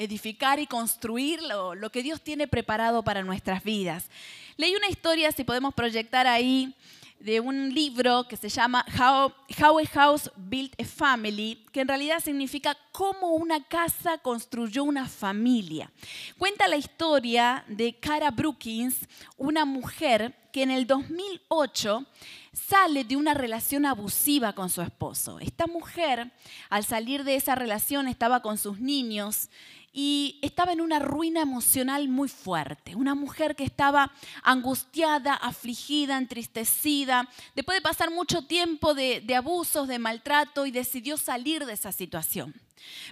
edificar y construir lo, lo que Dios tiene preparado para nuestras vidas. Leí una historia, si podemos proyectar ahí, de un libro que se llama How, How, a House Built a Family, que en realidad significa cómo una casa construyó una familia. Cuenta la historia de Cara Brookins, una mujer que en el 2008 sale de una relación abusiva con su esposo. Esta mujer, al salir de esa relación, estaba con sus niños y estaba en una ruina emocional muy fuerte. Una mujer que estaba angustiada, afligida, entristecida, después de pasar mucho tiempo de, abusos, de maltrato y decidió salir de esa situación.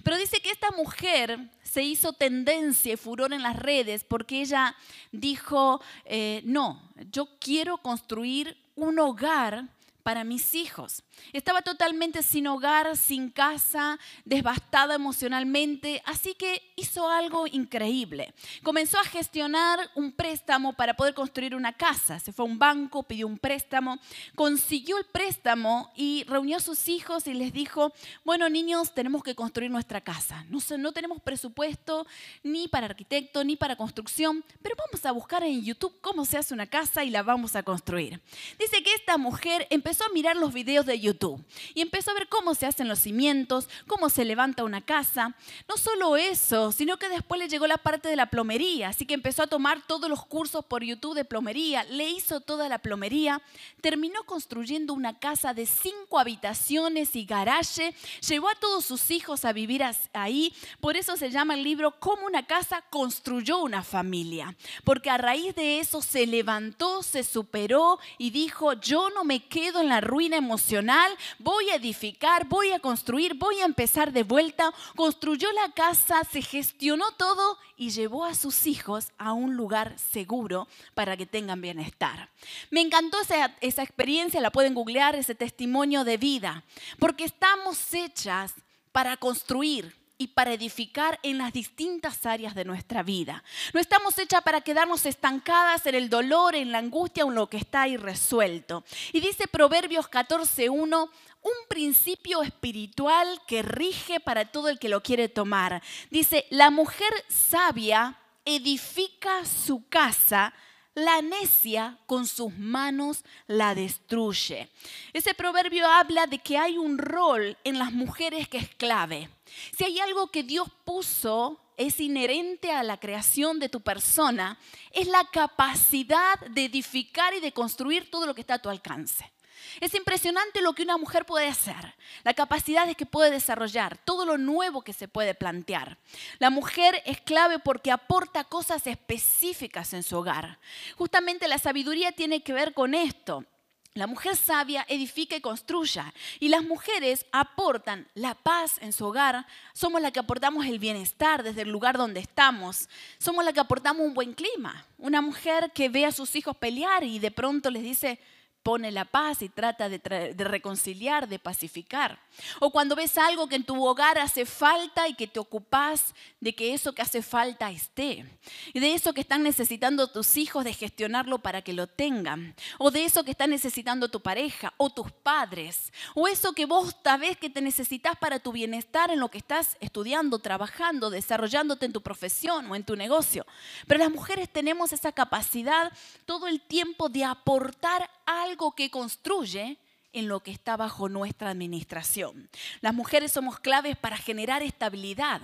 Pero dice que esta mujer se hizo tendencia y furor en las redes porque ella dijo, eh, no, yo quiero construir un hogar para mis hijos. Estaba totalmente sin hogar, sin casa, devastada emocionalmente, así que hizo algo increíble. Comenzó a gestionar un préstamo para poder construir una casa. Se fue a un banco, pidió un préstamo, consiguió el préstamo y reunió a sus hijos y les dijo, bueno niños, tenemos que construir nuestra casa. No, no tenemos presupuesto ni para arquitecto ni para construcción, pero vamos a buscar en YouTube cómo se hace una casa y la vamos a construir. Dice que esta mujer empezó a mirar los videos de YouTube YouTube y empezó a ver cómo se hacen los cimientos, cómo se levanta una casa. No solo eso, sino que después le llegó la parte de la plomería, así que empezó a tomar todos los cursos por YouTube de plomería, le hizo toda la plomería, terminó construyendo una casa de cinco habitaciones y garaje, llevó a todos sus hijos a vivir ahí, por eso se llama el libro Cómo una casa construyó una familia, porque a raíz de eso se levantó, se superó y dijo, yo no me quedo en la ruina emocional, voy a edificar, voy a construir, voy a empezar de vuelta. Construyó la casa, se gestionó todo y llevó a sus hijos a un lugar seguro para que tengan bienestar. Me encantó esa, esa experiencia, la pueden googlear, ese testimonio de vida, porque estamos hechas para construir, y para edificar en las distintas áreas de nuestra vida. No estamos hechas para quedarnos estancadas en el dolor, en la angustia en lo que está irresuelto. Y dice Proverbios 14.1, un principio espiritual que rige para todo el que lo quiere tomar. Dice, la mujer sabia edifica su casa, la necia con sus manos la destruye. Ese proverbio habla de que hay un rol en las mujeres que es clave. Si hay algo que Dios puso, es inherente a la creación de tu persona, es la capacidad de edificar y de construir todo lo que está a tu alcance. Es impresionante lo que una mujer puede hacer, la capacidad que puede desarrollar, todo lo nuevo que se puede plantear. La mujer es clave porque aporta cosas específicas en su hogar. Justamente la sabiduría tiene que ver con esto. La mujer sabia edifica y construya. Y las mujeres aportan la paz en su hogar. Somos las que aportamos el bienestar desde el lugar donde estamos. Somos las que aportamos un buen clima. Una mujer que ve a sus hijos pelear y de pronto les dice, pone la paz y trata de, reconciliar, de pacificar. O cuando ves algo que en tu hogar hace falta y que te ocupas de que eso que hace falta esté. Y de eso que están necesitando tus hijos de gestionarlo para que lo tengan. O de eso que está necesitando tu pareja o tus padres. O eso que vos sabés que te necesitas para tu bienestar en lo que estás estudiando, trabajando, desarrollándote en tu profesión o en tu negocio. Pero las mujeres tenemos esa capacidad todo el tiempo de aportar algo que construye en lo que está bajo nuestra administración. Las mujeres somos claves para generar estabilidad.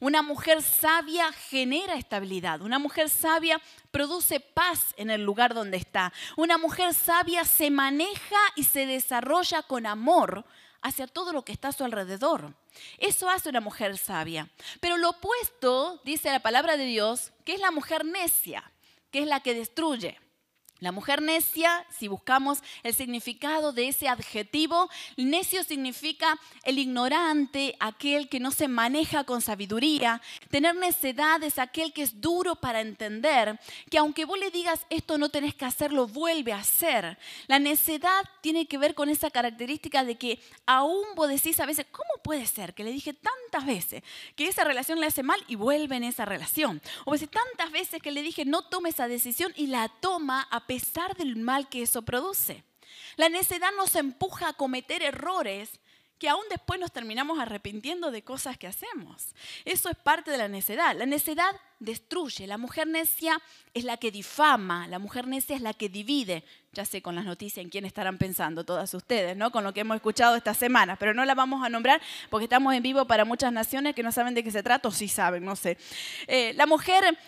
Una mujer sabia genera estabilidad. Una mujer sabia produce paz en el lugar donde está. Una mujer sabia se maneja y se desarrolla con amor hacia todo lo que está a su alrededor. Eso hace una mujer sabia. Pero lo opuesto, dice la palabra de Dios, que es la mujer necia, que es la que destruye. La mujer necia, si buscamos el significado de ese adjetivo, necio significa el ignorante, aquel que no se maneja con sabiduría. Tener necedad es aquel que es duro para entender, que aunque vos le digas esto no tenés que hacerlo, vuelve a hacer. La necedad tiene que ver con esa característica de que aún vos decís a veces, ¿cómo puede ser que le dije tantas veces que esa relación le hace mal y vuelve en esa relación? O veces tantas veces que le dije no tome esa decisión y la toma a pesar del mal que eso produce. La necedad nos empuja a cometer errores que aún después nos terminamos arrepintiendo de cosas que hacemos. Eso es parte de la necedad. La necedad destruye. La mujer necia es la que difama, la mujer necia es la que divide. Ya sé con las noticias en quién estarán pensando todas ustedes, ¿no? Con lo que hemos escuchado esta semana, pero no la vamos a nombrar porque estamos en vivo para muchas naciones que no saben de qué se trata o sí saben, no sé. Eh, la mujer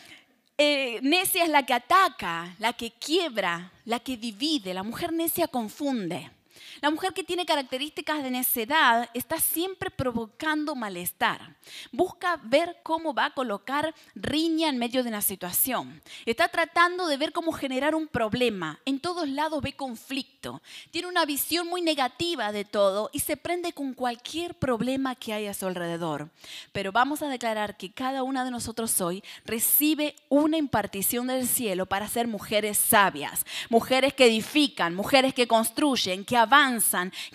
eh, necia es la que ataca, la que quiebra, la que divide. La mujer necia confunde. La mujer que tiene características de necedad está siempre provocando malestar. Busca ver cómo va a colocar riña en medio de una situación. Está tratando de ver cómo generar un problema. En todos lados ve conflicto. Tiene una visión muy negativa de todo y se prende con cualquier problema que haya a su alrededor. Pero vamos a declarar que cada una de nosotros hoy recibe una impartición del cielo para ser mujeres sabias, mujeres que edifican, mujeres que construyen, que avanzan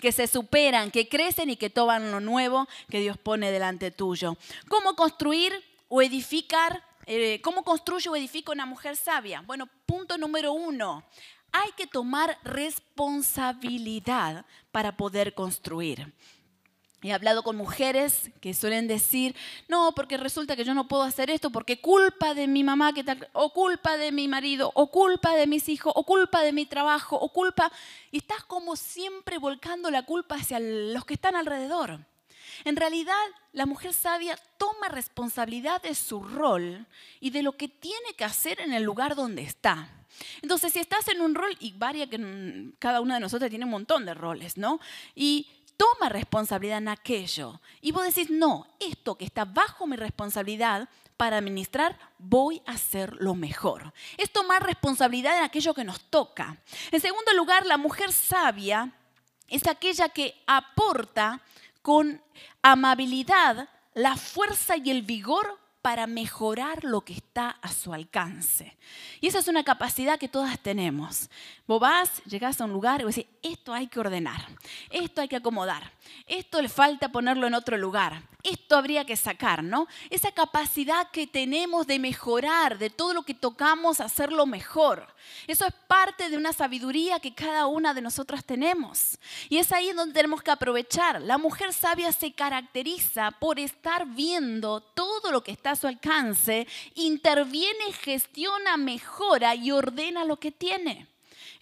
que se superan, que crecen y que toman lo nuevo que Dios pone delante tuyo. ¿Cómo construir o edificar? Eh, ¿Cómo construye o edifica una mujer sabia? Bueno, punto número uno. Hay que tomar responsabilidad para poder construir. He hablado con mujeres que suelen decir, no, porque resulta que yo no puedo hacer esto porque culpa de mi mamá, que tal, o culpa de mi marido, o culpa de mis hijos, o culpa de mi trabajo, o culpa... Y estás como siempre volcando la culpa hacia los que están alrededor. En realidad, la mujer sabia toma responsabilidad de su rol y de lo que tiene que hacer en el lugar donde está. Entonces, si estás en un rol, y varia que cada una de nosotros tiene un montón de roles, ¿no? Y toma responsabilidad en aquello. Y vos decís, no, esto que está bajo mi responsabilidad para administrar, voy a hacer lo mejor. Es tomar responsabilidad en aquello que nos toca. En segundo lugar, la mujer sabia es aquella que aporta con amabilidad la fuerza y el vigor para mejorar lo que está a su alcance. Y esa es una capacidad que todas tenemos. Vos vas, llegás a un lugar y vos decís, esto hay que ordenar, esto hay que acomodar, esto le falta ponerlo en otro lugar, esto habría que sacar, ¿no? Esa capacidad que tenemos de mejorar, de todo lo que tocamos, hacerlo mejor. Eso es parte de una sabiduría que cada una de nosotras tenemos. Y es ahí donde tenemos que aprovechar. La mujer sabia se caracteriza por estar viendo todo lo que está su alcance, interviene, gestiona, mejora y ordena lo que tiene.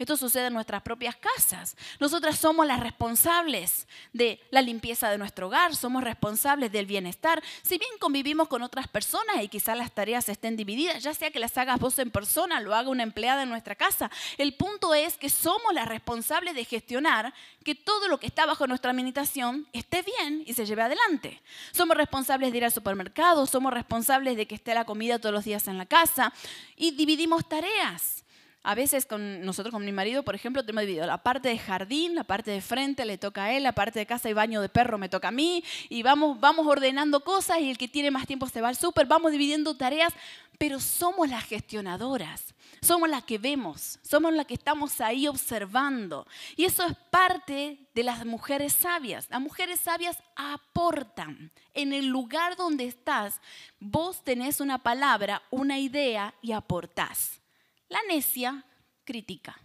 Esto sucede en nuestras propias casas. Nosotras somos las responsables de la limpieza de nuestro hogar, somos responsables del bienestar. Si bien convivimos con otras personas y quizás las tareas estén divididas, ya sea que las hagas vos en persona, lo haga una empleada en nuestra casa, el punto es que somos las responsables de gestionar que todo lo que está bajo nuestra administración esté bien y se lleve adelante. Somos responsables de ir al supermercado, somos responsables de que esté la comida todos los días en la casa y dividimos tareas. A veces con nosotros con mi marido, por ejemplo, tenemos dividido la parte de jardín, la parte de frente le toca a él, la parte de casa y baño de perro me toca a mí, y vamos, vamos ordenando cosas y el que tiene más tiempo se va al súper, vamos dividiendo tareas, pero somos las gestionadoras, somos las que vemos, somos las que estamos ahí observando. Y eso es parte de las mujeres sabias. Las mujeres sabias aportan. En el lugar donde estás, vos tenés una palabra, una idea y aportás. La necia critica.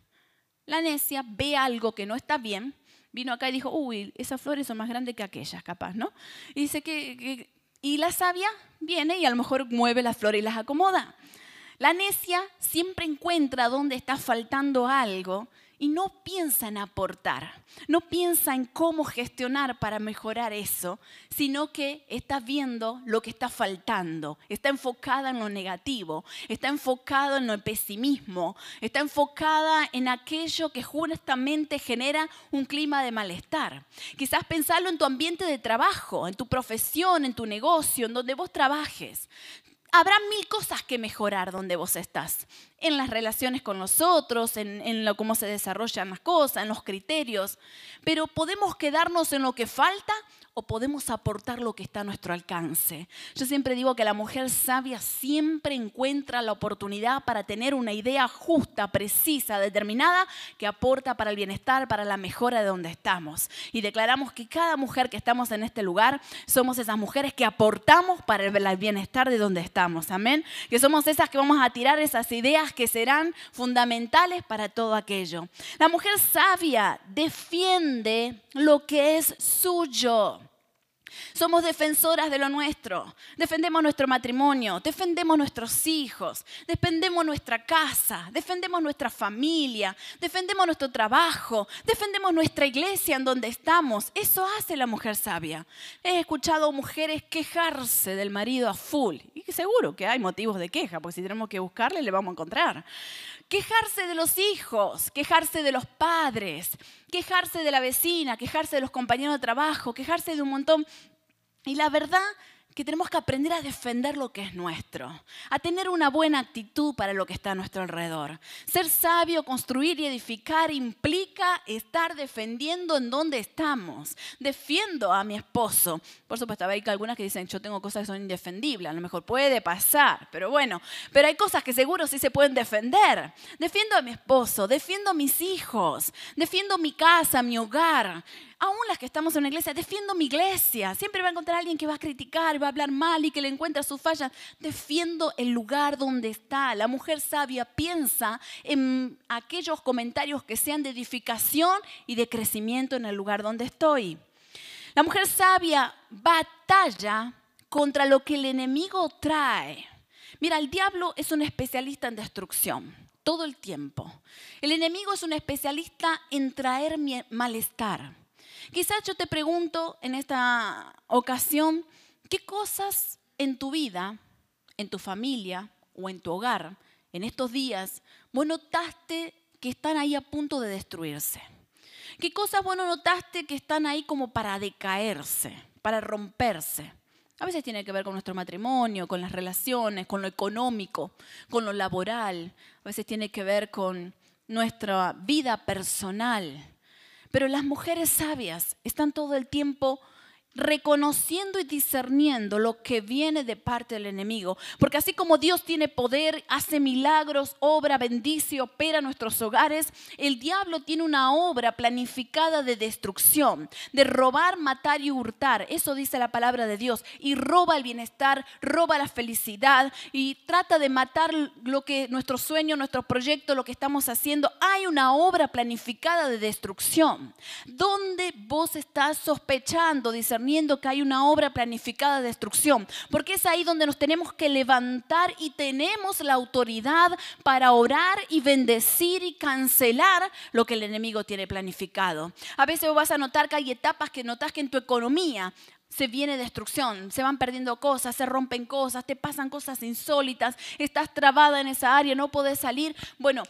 La necia ve algo que no está bien, vino acá y dijo, uy, esas flores son más grandes que aquellas, capaz, ¿no? Dice que, y la sabia viene y a lo mejor mueve las flores y las acomoda. La necia siempre encuentra dónde está faltando algo y no piensa en aportar, no piensa en cómo gestionar para mejorar eso, sino que está viendo lo que está faltando, está enfocada en lo negativo, está enfocada en el pesimismo, está enfocada en aquello que justamente genera un clima de malestar. Quizás pensarlo en tu ambiente de trabajo, en tu profesión, en tu negocio, en donde vos trabajes habrá mil cosas que mejorar donde vos estás. En las relaciones con los otros, en, en lo, cómo se desarrollan las cosas, en los criterios. Pero podemos quedarnos en lo que falta o podemos aportar lo que está a nuestro alcance. Yo siempre digo que la mujer sabia siempre encuentra la oportunidad para tener una idea justa, precisa, determinada, que aporta para el bienestar, para la mejora de donde estamos. Y declaramos que cada mujer que estamos en este lugar somos esas mujeres que aportamos para el bienestar de donde estamos. amén. Que somos esas que vamos a tirar esas ideas que serán fundamentales para todo aquello. La mujer sabia defiende lo que es suyo. Somos defensoras de lo nuestro. Defendemos nuestro matrimonio, defendemos nuestros hijos, defendemos nuestra casa, defendemos nuestra familia, defendemos nuestro trabajo, defendemos nuestra iglesia en donde estamos. Eso hace la mujer sabia. He escuchado mujeres quejarse del marido a full. Y seguro que hay motivos de queja, porque si tenemos que buscarle, le vamos a encontrar. Quejarse de los hijos, quejarse de los padres, quejarse de la vecina, quejarse de los compañeros de trabajo, quejarse de un montón. Y la verdad que tenemos que aprender a defender lo que es nuestro, a tener una buena actitud para lo que está a nuestro alrededor. Ser sabio, construir y edificar implica estar defendiendo en donde estamos. Defiendo a mi esposo. Por supuesto, hay algunas que dicen, yo tengo cosas que son indefendibles, a lo mejor puede pasar, pero bueno, pero hay cosas que seguro sí se pueden defender. Defiendo a mi esposo, defiendo a mis hijos, defiendo mi casa, mi hogar aún las que estamos en una iglesia, defiendo mi iglesia. Siempre va a encontrar alguien que va a criticar, va a hablar mal y que le encuentra sus fallas. Defiendo el lugar donde está. La mujer sabia piensa en aquellos comentarios que sean de edificación y de crecimiento en el lugar donde estoy. La mujer sabia batalla contra lo que el enemigo trae. Mira, el diablo es un especialista en destrucción todo el tiempo. El enemigo es un especialista en traer malestar. Quizás yo te pregunto en esta ocasión, ¿qué cosas en tu vida, en tu familia o en tu hogar, en estos días, vos notaste que están ahí a punto de destruirse? ¿Qué cosas vos notaste que están ahí como para decaerse, para romperse? A veces tiene que ver con nuestro matrimonio, con las relaciones, con lo económico, con lo laboral. A veces tiene que ver con nuestra vida personal. Pero las mujeres sabias están todo el tiempo reconociendo y discerniendo lo que viene de parte del enemigo. Porque así como Dios tiene poder, hace milagros, obra, bendice, opera nuestros hogares, el diablo tiene una obra planificada de destrucción, de robar, matar y hurtar. Eso dice la palabra de Dios. Y roba el bienestar, roba la felicidad y trata de matar lo que nuestro sueño, nuestro proyecto, lo que estamos haciendo. Hay una obra planificada de destrucción. ¿Dónde vos estás sospechando, discerniendo? Que hay una obra planificada de destrucción, porque es ahí donde nos tenemos que levantar y tenemos la autoridad para orar y bendecir y cancelar lo que el enemigo tiene planificado. A veces vas a notar que hay etapas que notas que en tu economía se viene destrucción, se van perdiendo cosas, se rompen cosas, te pasan cosas insólitas, estás trabada en esa área, no podés salir. Bueno,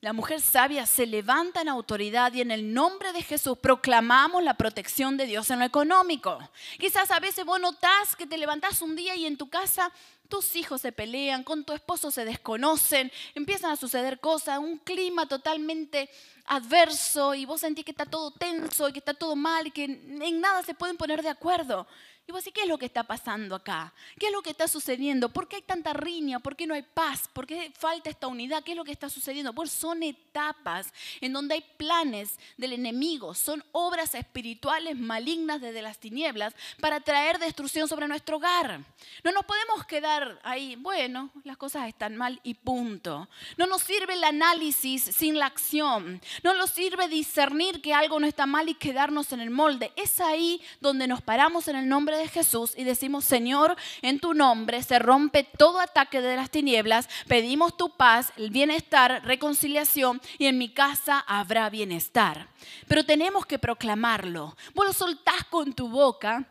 la mujer sabia se levanta en autoridad y en el nombre de Jesús proclamamos la protección de Dios en lo económico. Quizás a veces vos notás que te levantás un día y en tu casa tus hijos se pelean, con tu esposo se desconocen, empiezan a suceder cosas, un clima totalmente adverso y vos sentís que está todo tenso y que está todo mal y que en nada se pueden poner de acuerdo. Y vos decís, ¿qué es lo que está pasando acá? ¿Qué es lo que está sucediendo? ¿Por qué hay tanta riña? ¿Por qué no hay paz? ¿Por qué falta esta unidad? ¿Qué es lo que está sucediendo? Pues son etapas en donde hay planes del enemigo, son obras espirituales malignas desde las tinieblas para traer destrucción sobre nuestro hogar. No nos podemos quedar ahí, bueno, las cosas están mal y punto. No nos sirve el análisis sin la acción. No nos sirve discernir que algo no está mal y quedarnos en el molde. Es ahí donde nos paramos en el nombre de Jesús y decimos, Señor, en tu nombre se rompe todo ataque de las tinieblas, pedimos tu paz, el bienestar, reconciliación y en mi casa habrá bienestar. Pero tenemos que proclamarlo. Vos lo soltás con tu boca.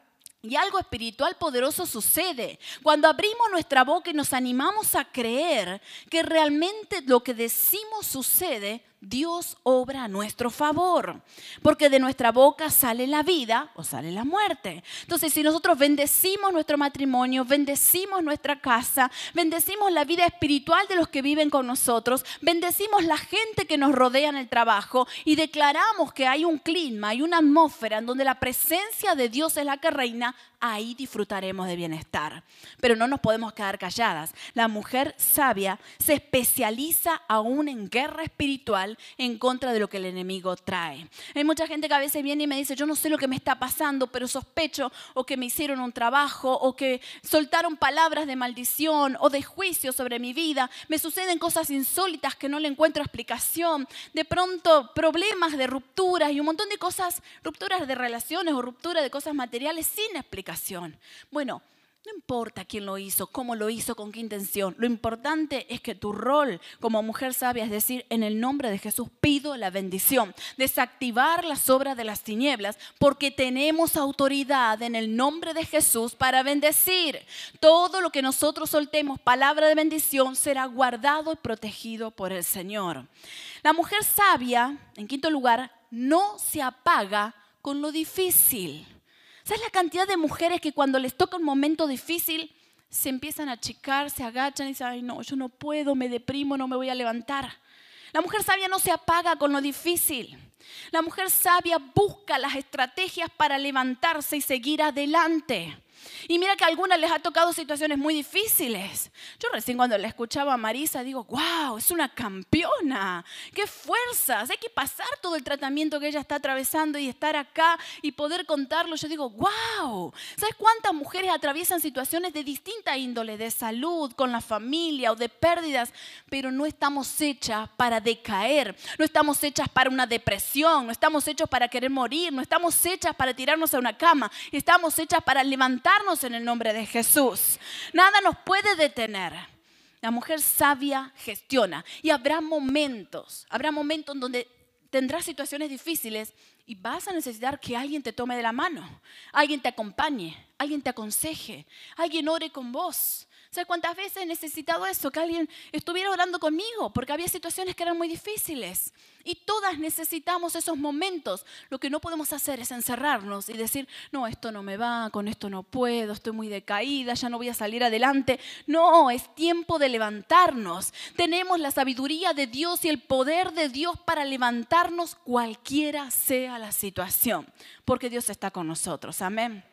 Y algo espiritual poderoso sucede cuando abrimos nuestra boca y nos animamos a creer que realmente lo que decimos sucede Dios obra a nuestro favor, porque de nuestra boca sale la vida o sale la muerte. Entonces, si nosotros bendecimos nuestro matrimonio, bendecimos nuestra casa, bendecimos la vida espiritual de los que viven con nosotros, bendecimos la gente que nos rodea en el trabajo y declaramos que hay un clima, hay una atmósfera en donde la presencia de Dios es la que reina, ahí disfrutaremos de bienestar. Pero no nos podemos quedar calladas. La mujer sabia se especializa aún en guerra espiritual en contra de lo que el enemigo trae. Hay mucha gente que a veces viene y me dice, yo no sé lo que me está pasando, pero sospecho o que me hicieron un trabajo o que soltaron palabras de maldición o de juicio sobre mi vida. Me suceden cosas insólitas que no le encuentro explicación. De pronto problemas de rupturas y un montón de cosas, rupturas de relaciones o rupturas de cosas materiales sin explicación. Bueno, no importa quién lo hizo, cómo lo hizo, con qué intención. Lo importante es que tu rol como mujer sabia es decir, en el nombre de Jesús pido la bendición, desactivar las obras de las tinieblas, porque tenemos autoridad en el nombre de Jesús para bendecir. Todo lo que nosotros soltemos, palabra de bendición, será guardado y protegido por el Señor. La mujer sabia, en quinto lugar, no se apaga con lo difícil. ¿Sabes la cantidad de mujeres que cuando les toca un momento difícil se empiezan a achicar, se agachan y dicen, ay no, yo no puedo, me deprimo, no me voy a levantar? La mujer sabia no se apaga con lo difícil. La mujer sabia busca las estrategias para levantarse y seguir adelante. Y mira que a algunas les ha tocado situaciones muy difíciles. Yo recién cuando la escuchaba a Marisa digo, wow, es una campeona, qué fuerzas, hay que pasar todo el tratamiento que ella está atravesando y estar acá y poder contarlo. Yo digo, wow, ¿sabes cuántas mujeres atraviesan situaciones de distinta índole, de salud, con la familia o de pérdidas, pero no estamos hechas para decaer, no estamos hechas para una depresión, no estamos hechos para querer morir, no estamos hechas para tirarnos a una cama, estamos hechas para levantar en el nombre de Jesús. Nada nos puede detener. La mujer sabia gestiona y habrá momentos, habrá momentos en donde tendrás situaciones difíciles y vas a necesitar que alguien te tome de la mano, alguien te acompañe, alguien te aconseje, alguien ore con vos. ¿Sabes cuántas veces he necesitado eso? Que alguien estuviera orando conmigo, porque había situaciones que eran muy difíciles. Y todas necesitamos esos momentos. Lo que no podemos hacer es encerrarnos y decir, no, esto no me va, con esto no puedo, estoy muy decaída, ya no voy a salir adelante. No, es tiempo de levantarnos. Tenemos la sabiduría de Dios y el poder de Dios para levantarnos cualquiera sea la situación, porque Dios está con nosotros. Amén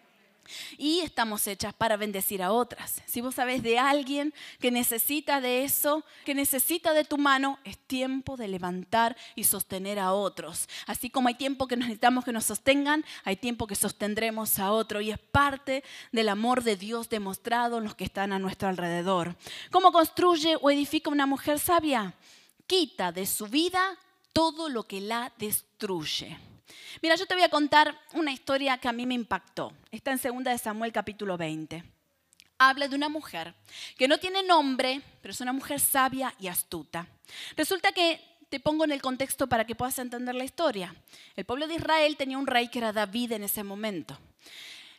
y estamos hechas para bendecir a otras. Si vos sabés de alguien que necesita de eso, que necesita de tu mano, es tiempo de levantar y sostener a otros. Así como hay tiempo que necesitamos que nos sostengan, hay tiempo que sostendremos a otro y es parte del amor de Dios demostrado en los que están a nuestro alrededor. ¿Cómo construye o edifica una mujer sabia? Quita de su vida todo lo que la destruye. Mira, yo te voy a contar una historia que a mí me impactó. Está en 2 de Samuel capítulo 20. Habla de una mujer que no tiene nombre, pero es una mujer sabia y astuta. Resulta que te pongo en el contexto para que puedas entender la historia. El pueblo de Israel tenía un rey que era David en ese momento.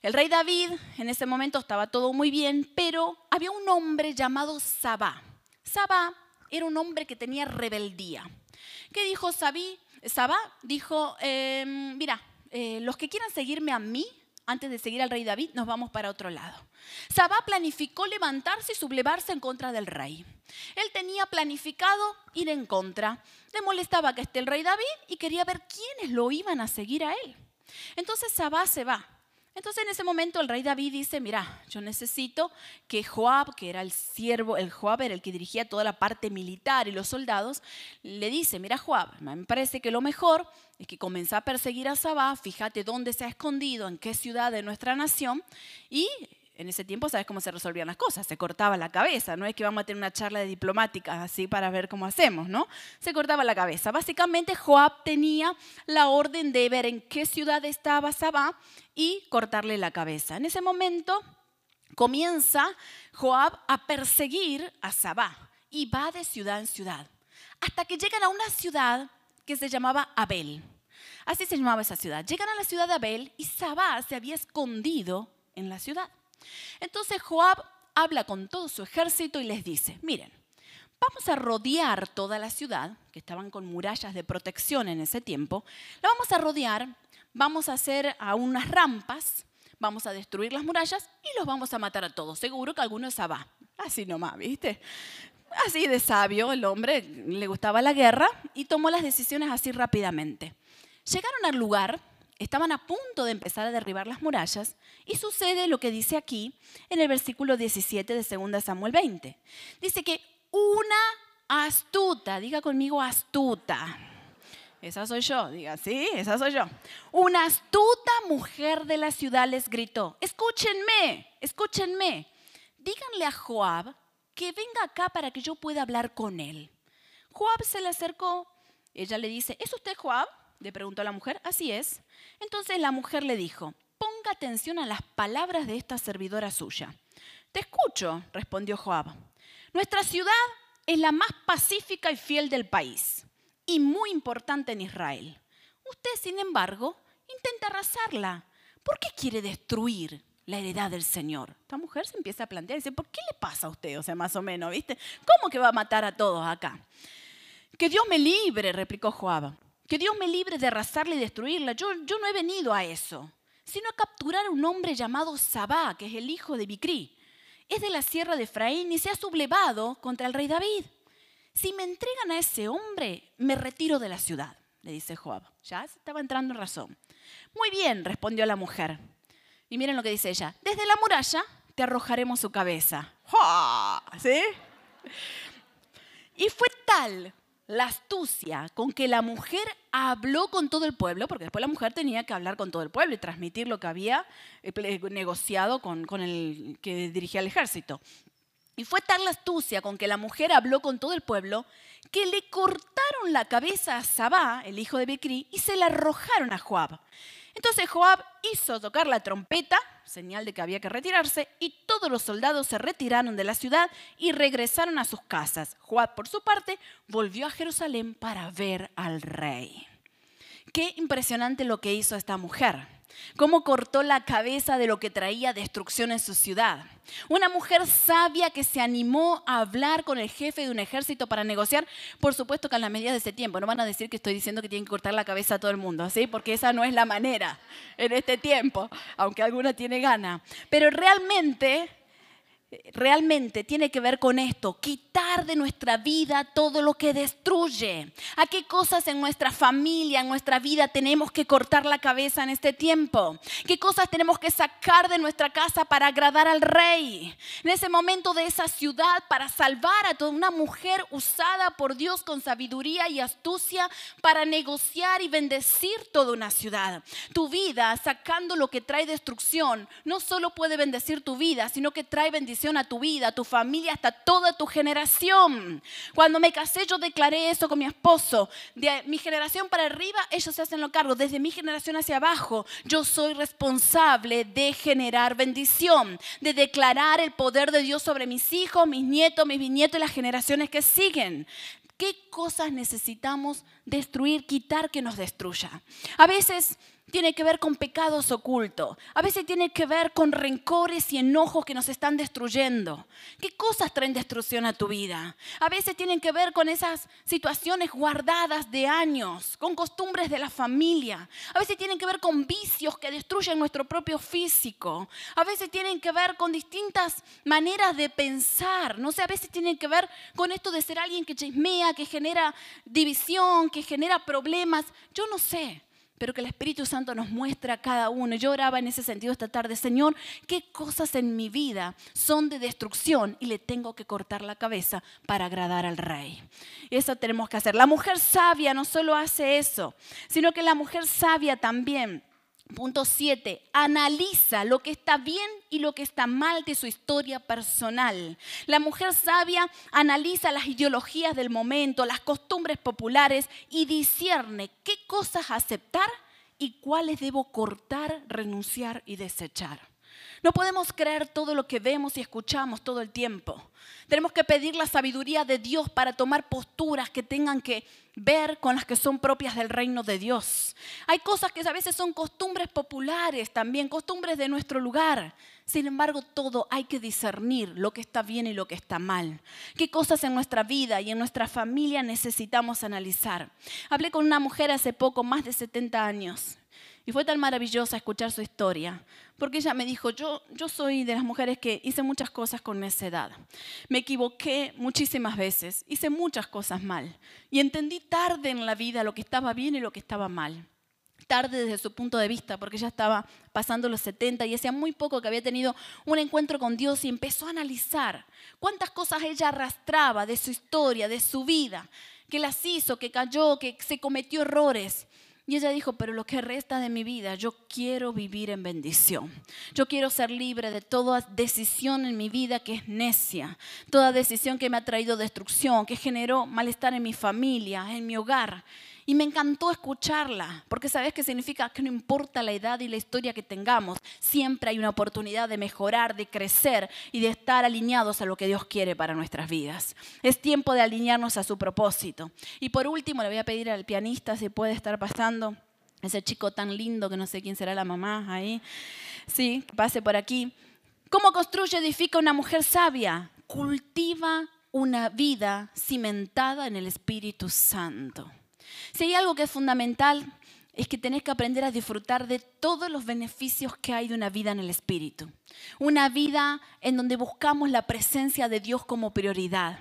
El rey David en ese momento estaba todo muy bien, pero había un hombre llamado Sabá. Sabá era un hombre que tenía rebeldía. ¿Qué dijo Sabí? Sabá dijo, em, mira, eh, los que quieran seguirme a mí, antes de seguir al rey David, nos vamos para otro lado. Sabá planificó levantarse y sublevarse en contra del rey. Él tenía planificado ir en contra. Le molestaba que esté el rey David y quería ver quiénes lo iban a seguir a él. Entonces Sabá se va entonces en ese momento el rey David dice, mira, yo necesito que Joab, que era el siervo, el Joab era el que dirigía toda la parte militar y los soldados, le dice, mira Joab, me parece que lo mejor es que comienza a perseguir a Sabá, fíjate dónde se ha escondido, en qué ciudad de nuestra nación, y en ese tiempo, ¿sabes cómo se resolvían las cosas? Se cortaba la cabeza, no es que vamos a tener una charla de diplomática así para ver cómo hacemos, ¿no? Se cortaba la cabeza. Básicamente Joab tenía la orden de ver en qué ciudad estaba Sabá y cortarle la cabeza. En ese momento comienza Joab a perseguir a Sabá y va de ciudad en ciudad, hasta que llegan a una ciudad que se llamaba Abel. Así se llamaba esa ciudad. Llegan a la ciudad de Abel y Sabá se había escondido en la ciudad. Entonces Joab habla con todo su ejército y les dice, miren, vamos a rodear toda la ciudad, que estaban con murallas de protección en ese tiempo, la vamos a rodear, vamos a hacer a unas rampas, vamos a destruir las murallas y los vamos a matar a todos. Seguro que alguno es Abba. Así nomás, ¿viste? Así de sabio, el hombre le gustaba la guerra y tomó las decisiones así rápidamente. Llegaron al lugar estaban a punto de empezar a derribar las murallas y sucede lo que dice aquí en el versículo 17 de 2 Samuel 20. Dice que una astuta, diga conmigo astuta. Esa soy yo, diga, sí, esa soy yo. Una astuta mujer de la ciudad les gritó, escúchenme, escúchenme, díganle a Joab que venga acá para que yo pueda hablar con él. Joab se le acercó, ella le dice, ¿es usted Joab? Le preguntó la mujer, así es. Entonces la mujer le dijo, ponga atención a las palabras de esta servidora suya. Te escucho, respondió Joab. Nuestra ciudad es la más pacífica y fiel del país y muy importante en Israel. Usted, sin embargo, intenta arrasarla. ¿Por qué quiere destruir la heredad del Señor? Esta mujer se empieza a plantear dice, ¿por qué le pasa a usted? O sea, más o menos, ¿viste? ¿Cómo que va a matar a todos acá? Que Dios me libre, replicó Joab. Que Dios me libre de arrasarla y destruirla. Yo, no he venido a eso, sino a capturar a un hombre llamado Sabá, que es el hijo de Bicri. Es de la sierra de Efraín y se ha sublevado contra el rey David. Si me entregan a ese hombre, me retiro de la ciudad, le dice Joab. Ya estaba entrando en razón. Muy bien, respondió la mujer. Y miren lo que dice ella. Desde la muralla te arrojaremos su cabeza. ¿Sí? Y fue tal la astucia con que la mujer habló con todo el pueblo, porque después la mujer tenía que hablar con todo el pueblo y transmitir lo que había eh, negociado con, el que dirigía el ejército. Y fue tal la astucia con que la mujer habló con todo el pueblo que le cortaron la cabeza a Sabá, el hijo de Becri, y se la arrojaron a Joab. Entonces Joab hizo tocar la trompeta, señal de que había que retirarse, y todos los soldados se retiraron de la ciudad y regresaron a sus casas. Joab, por su parte, volvió a Jerusalén para ver al rey. Qué impresionante lo que hizo esta mujer cómo cortó la cabeza de lo que traía destrucción en su ciudad. Una mujer sabia que se animó a hablar con el jefe de un ejército para negociar, por supuesto que a las medidas de ese tiempo. No van a decir que estoy diciendo que tienen que cortar la cabeza a todo el mundo, ¿sí? Porque esa no es la manera en este tiempo, aunque alguna tiene gana. Pero realmente realmente tiene que ver con esto, quitar de nuestra vida todo lo que destruye. ¿A qué cosas en nuestra familia, en nuestra vida tenemos que cortar la cabeza en este tiempo? ¿Qué cosas tenemos que sacar de nuestra casa para agradar al rey? En ese momento de esa ciudad para salvar a toda una mujer usada por Dios con sabiduría y astucia para negociar y bendecir toda una ciudad. Tu vida, sacando lo que trae destrucción, no solo puede bendecir tu vida, sino que trae bendición a tu vida, a tu familia, hasta toda tu generación. Cuando me casé yo declaré eso con mi esposo. De mi generación para arriba, ellos se hacen lo cargo. Desde mi generación hacia abajo, yo soy responsable de generar bendición, de declarar el poder de Dios sobre mis hijos, mis nietos, mis bisnietos y las generaciones que siguen. ¿Qué cosas necesitamos destruir, quitar que nos destruya? A veces tiene que ver con pecados ocultos. A veces tiene que ver con rencores y enojos que nos están destruyendo. ¿Qué cosas traen destrucción a tu vida? A veces tienen que ver con esas situaciones guardadas de años, con costumbres de la familia. A veces tienen que ver con vicios que destruyen nuestro propio físico. A veces tienen que ver con distintas maneras de pensar. No sé, a veces tienen que ver con esto de ser alguien que chismea, que genera división, que genera problemas. Yo no sé pero que el Espíritu Santo nos muestre a cada uno. Yo oraba en ese sentido esta tarde, Señor, qué cosas en mi vida son de destrucción y le tengo que cortar la cabeza para agradar al Rey. Eso tenemos que hacer. La mujer sabia no solo hace eso, sino que la mujer sabia también Punto 7. Analiza lo que está bien y lo que está mal de su historia personal. La mujer sabia analiza las ideologías del momento, las costumbres populares y discierne qué cosas aceptar y cuáles debo cortar, renunciar y desechar. No podemos creer todo lo que vemos y escuchamos todo el tiempo. Tenemos que pedir la sabiduría de Dios para tomar posturas que tengan que ver con las que son propias del reino de Dios. Hay cosas que a veces son costumbres populares también, costumbres de nuestro lugar. Sin embargo, todo hay que discernir lo que está bien y lo que está mal. ¿Qué cosas en nuestra vida y en nuestra familia necesitamos analizar? Hablé con una mujer hace poco, más de 70 años. Y fue tan maravillosa escuchar su historia, porque ella me dijo, yo, yo soy de las mujeres que hice muchas cosas con esa edad. Me equivoqué muchísimas veces, hice muchas cosas mal y entendí tarde en la vida lo que estaba bien y lo que estaba mal. tarde desde su punto de vista, porque ella estaba pasando los 70 y hacía muy poco que había tenido un encuentro con Dios y empezó a analizar cuántas cosas ella arrastraba de su historia, de su vida, que las hizo, que cayó, que se cometió errores. Y ella dijo, pero lo que resta de mi vida, yo quiero vivir en bendición. Yo quiero ser libre de toda decisión en mi vida que es necia, toda decisión que me ha traído destrucción, que generó malestar en mi familia, en mi hogar. Y me encantó escucharla, porque sabes qué significa que no importa la edad y la historia que tengamos, siempre hay una oportunidad de mejorar, de crecer y de estar alineados a lo que Dios quiere para nuestras vidas. Es tiempo de alinearnos a su propósito. Y por último, le voy a pedir al pianista si puede estar pasando, ese chico tan lindo que no sé quién será la mamá ahí. Sí, pase por aquí. ¿Cómo construye, edifica una mujer sabia? Cultiva una vida cimentada en el Espíritu Santo. Si hay algo que es fundamental, es que tenés que aprender a disfrutar de todos los beneficios que hay de una vida en el Espíritu. Una vida en donde buscamos la presencia de Dios como prioridad.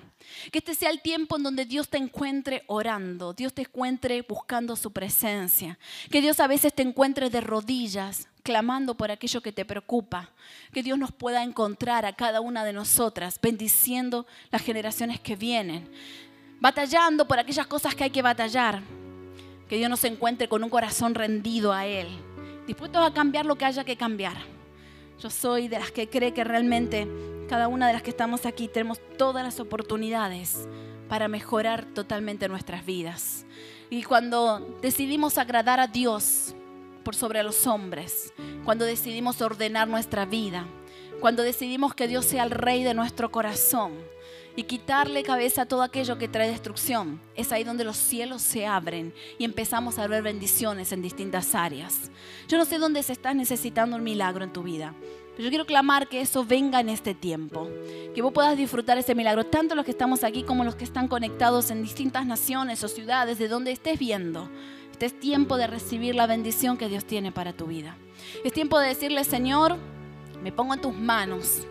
Que este sea el tiempo en donde Dios te encuentre orando, Dios te encuentre buscando su presencia. Que Dios a veces te encuentre de rodillas, clamando por aquello que te preocupa. Que Dios nos pueda encontrar a cada una de nosotras, bendiciendo las generaciones que vienen. Batallando por aquellas cosas que hay que batallar que Dios nos encuentre con un corazón rendido a Él, dispuestos a cambiar lo que haya que cambiar. Yo soy de las que cree que realmente cada una de las que estamos aquí tenemos todas las oportunidades para mejorar totalmente nuestras vidas. Y cuando decidimos agradar a Dios por sobre los hombres, cuando decidimos ordenar nuestra vida, cuando decidimos que Dios sea el rey de nuestro corazón, y quitarle cabeza a todo aquello que trae destrucción. Es ahí donde los cielos se abren y empezamos a ver bendiciones en distintas áreas. Yo no sé dónde se está necesitando un milagro en tu vida, pero yo quiero clamar que eso venga en este tiempo, que vos puedas disfrutar ese milagro, tanto los que estamos aquí como los que están conectados en distintas naciones o ciudades, de donde estés viendo. Este es tiempo de recibir la bendición que Dios tiene para tu vida. Es tiempo de decirle, Señor, me pongo en tus manos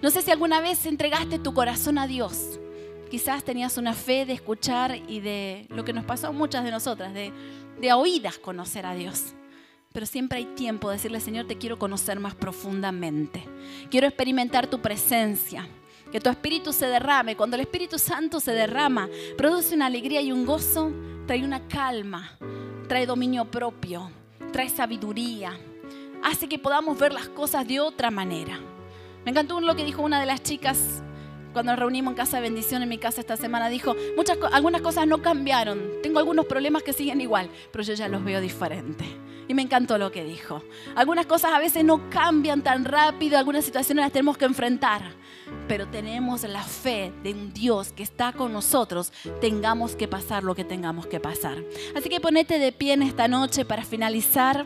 no sé si alguna vez entregaste tu corazón a Dios. Quizás tenías una fe de escuchar y de lo que nos pasó a muchas de nosotras, de, de oídas conocer a Dios. Pero siempre hay tiempo de decirle, Señor, te quiero conocer más profundamente. Quiero experimentar tu presencia. Que tu espíritu se derrame. Cuando el Espíritu Santo se derrama, produce una alegría y un gozo, trae una calma, trae dominio propio, trae sabiduría, hace que podamos ver las cosas de otra manera. Me encantó lo que dijo una de las chicas cuando nos reunimos en Casa de Bendición en mi casa esta semana. Dijo, muchas, algunas cosas no cambiaron. Tengo algunos problemas que siguen igual, pero yo ya los veo diferente. Y me encantó lo que dijo. Algunas cosas a veces no cambian tan rápido, algunas situaciones las tenemos que enfrentar, pero tenemos la fe de un Dios que está con nosotros, tengamos que pasar lo que tengamos que pasar. Así que ponete de pie en esta noche para finalizar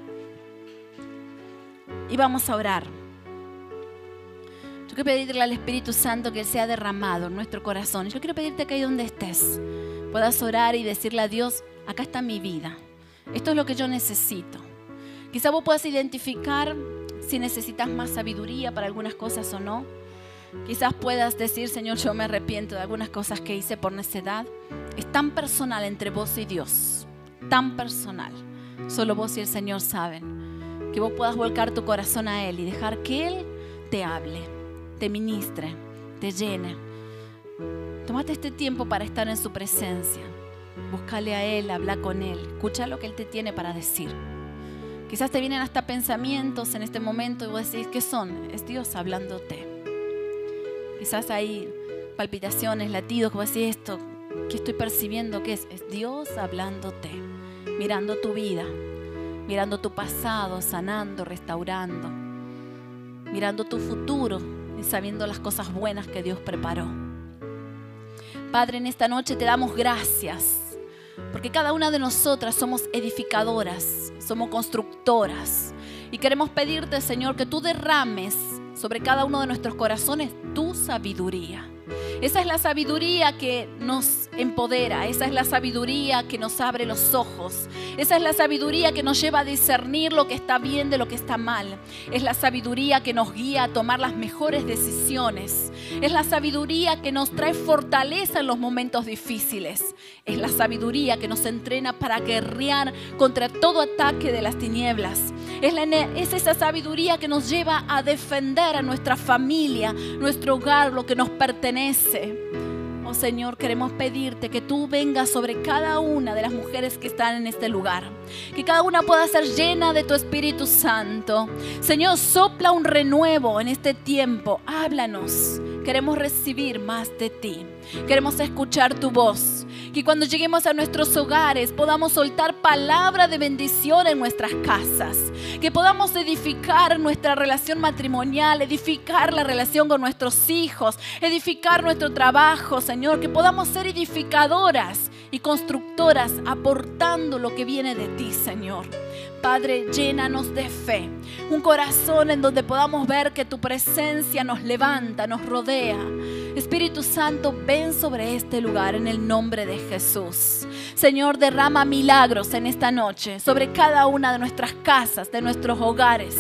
y vamos a orar. Yo quiero pedirle al Espíritu Santo que Él sea derramado en nuestro corazón. Yo quiero pedirte que ahí donde estés puedas orar y decirle a Dios, acá está mi vida. Esto es lo que yo necesito. Quizá vos puedas identificar si necesitas más sabiduría para algunas cosas o no. Quizás puedas decir, Señor, yo me arrepiento de algunas cosas que hice por necedad. Es tan personal entre vos y Dios, tan personal. Solo vos y el Señor saben. Que vos puedas volcar tu corazón a Él y dejar que Él te hable te ministre, te llene. Tómate este tiempo para estar en su presencia. Búscale a Él, habla con Él, escucha lo que Él te tiene para decir. Quizás te vienen hasta pensamientos en este momento y vos decís, ¿qué son? Es Dios hablándote. Quizás hay palpitaciones, latidos, vos decís esto, ¿qué estoy percibiendo? ¿Qué es? Es Dios hablándote, mirando tu vida, mirando tu pasado, sanando, restaurando, mirando tu futuro, sabiendo las cosas buenas que Dios preparó. Padre, en esta noche te damos gracias, porque cada una de nosotras somos edificadoras, somos constructoras, y queremos pedirte, Señor, que tú derrames sobre cada uno de nuestros corazones tu sabiduría. Esa es la sabiduría que nos empodera, esa es la sabiduría que nos abre los ojos, esa es la sabiduría que nos lleva a discernir lo que está bien de lo que está mal, es la sabiduría que nos guía a tomar las mejores decisiones, es la sabiduría que nos trae fortaleza en los momentos difíciles, es la sabiduría que nos entrena para guerrear contra todo ataque de las tinieblas. Es, es, esa sabiduría que nos lleva a defender a nuestra familia, nuestro hogar, lo que nos pertenece. Oh Señor, queremos pedirte que tú vengas sobre cada una de las mujeres que están en este lugar. Que cada una pueda ser llena de tu Espíritu Santo. Señor, sopla un renuevo en este tiempo. Háblanos. Queremos recibir más de ti. Queremos escuchar tu voz. Que cuando lleguemos a nuestros hogares podamos soltar palabra de bendición en nuestras casas. Que podamos edificar nuestra relación matrimonial, edificar la relación con nuestros hijos, edificar nuestro trabajo, Señor. Que podamos ser edificadoras y constructoras aportando lo que viene de ti, Señor. Padre, llénanos de fe, un corazón en donde podamos ver que tu presencia nos levanta, nos rodea. Espíritu Santo, ven sobre este lugar en el nombre de Jesús. Señor, derrama milagros en esta noche sobre cada una de nuestras casas, de nuestros hogares.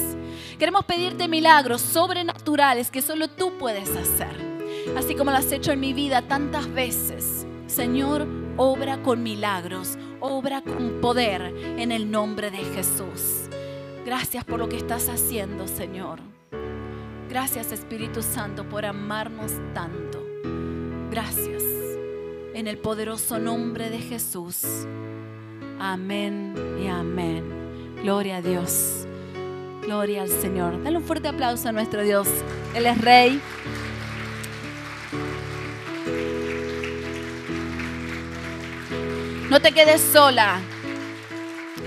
Queremos pedirte milagros sobrenaturales que solo tú puedes hacer, así como lo has hecho en mi vida tantas veces. Señor, obra con milagros, obra con poder en el nombre de Jesús. Gracias por lo que estás haciendo, Señor. Gracias, Espíritu Santo, por amarnos tanto. Gracias. En el poderoso nombre de Jesús. Amén y amén. Gloria a Dios. Gloria al Señor. Dale un fuerte aplauso a nuestro Dios. Él es Rey. No te quedes sola.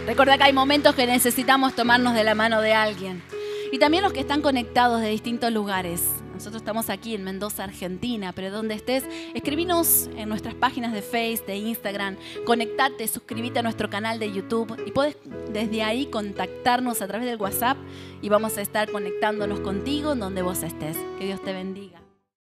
Recuerda que hay momentos que necesitamos tomarnos de la mano de alguien. Y también los que están conectados de distintos lugares. Nosotros estamos aquí en Mendoza, Argentina, pero donde estés, escribinos en nuestras páginas de Facebook, de Instagram, conectate, suscríbete a nuestro canal de YouTube y puedes desde ahí contactarnos a través del WhatsApp y vamos a estar conectándonos contigo donde vos estés. Que Dios te bendiga.